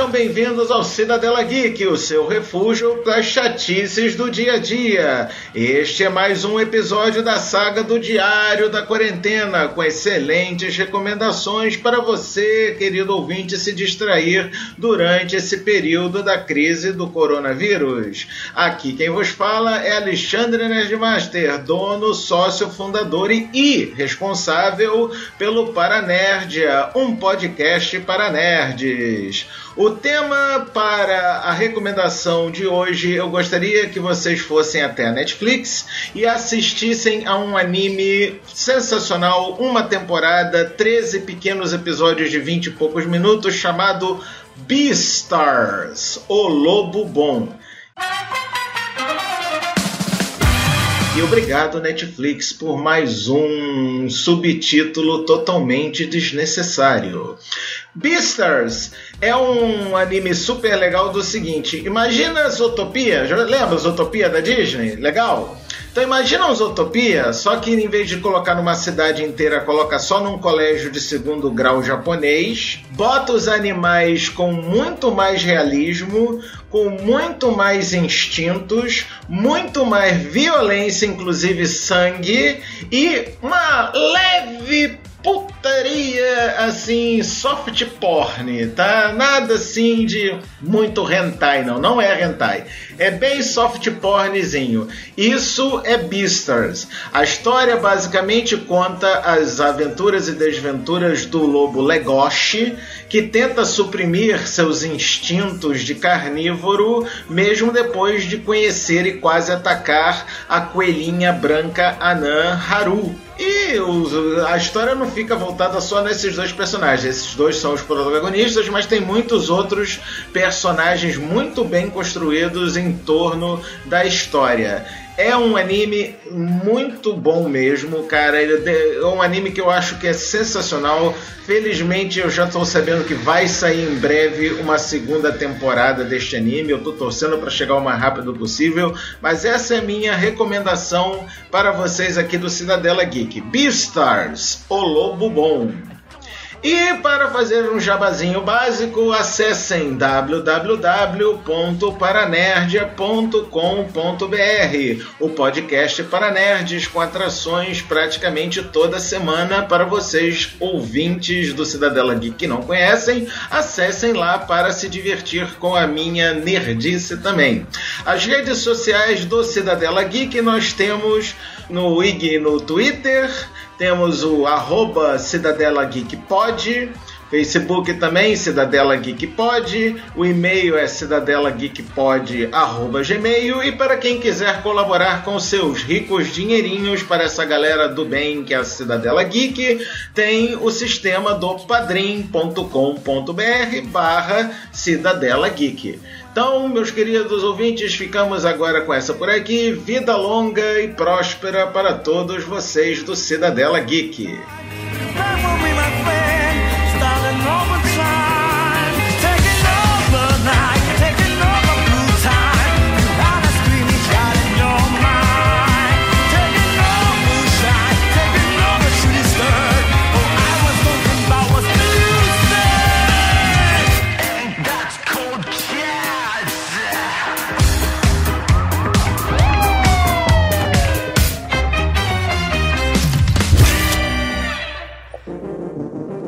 Sejam bem-vindos ao Cidadela Geek, o seu refúgio para chatices do dia a dia. Este é mais um episódio da saga do Diário da Quarentena, com excelentes recomendações para você, querido ouvinte, se distrair durante esse período da crise do coronavírus. Aqui quem vos fala é Alexandre Nerdmaster, dono, sócio, fundador e responsável pelo Paranerdia, um podcast para nerds. O tema para a recomendação de hoje, eu gostaria que vocês fossem até a Netflix e assistissem a um anime sensacional, uma temporada, 13 pequenos episódios de 20 e poucos minutos, chamado Beastars, o Lobo Bom. E obrigado, Netflix, por mais um subtítulo totalmente desnecessário. Beastars é um anime super legal do seguinte: imagina Zootopia, lembra Zootopia da Disney? Legal? Então imagina um Zootopia, só que em vez de colocar numa cidade inteira, coloca só num colégio de segundo grau japonês, bota os animais com muito mais realismo, com muito mais instintos, muito mais violência, inclusive sangue, e uma leve assim, soft porn, tá? Nada assim de muito hentai, não. Não é hentai. É bem soft pornzinho. Isso é Beastars. A história basicamente conta as aventuras e desventuras do lobo Legoshi, que tenta suprimir seus instintos de carnívoro, mesmo depois de conhecer e quase atacar a coelhinha branca anã Haru e a história não fica voltada só nesses dois personagens. Esses dois são os protagonistas, mas tem muitos outros personagens muito bem construídos em torno da história. É um anime muito bom mesmo, cara. É um anime que eu acho que é sensacional. Felizmente eu já estou sabendo que vai sair em breve uma segunda temporada deste anime. Eu estou torcendo para chegar o mais rápido possível. Mas essa é a minha recomendação para vocês aqui do Cidadela Geek. Beastars, o Lobo Bom. E para fazer um jabazinho básico, acessem www.paranerdia.com.br, o podcast para nerds com atrações praticamente toda semana para vocês ouvintes do Cidadela Geek que não conhecem, acessem lá para se divertir com a minha nerdice também. As redes sociais do Cidadela Geek nós temos no IG no Twitter, temos o arroba Cidadela Geek Pod, Facebook também, Cidadela Geek Pod, o e-mail é cidadelageekpod.gmail e para quem quiser colaborar com seus ricos dinheirinhos para essa galera do bem que é a Cidadela Geek, tem o sistema do padrim.com.br barra Cidadela Geek. Então, meus queridos ouvintes, ficamos agora com essa por aqui. Vida longa e próspera para todos vocês do Cidadela Geek.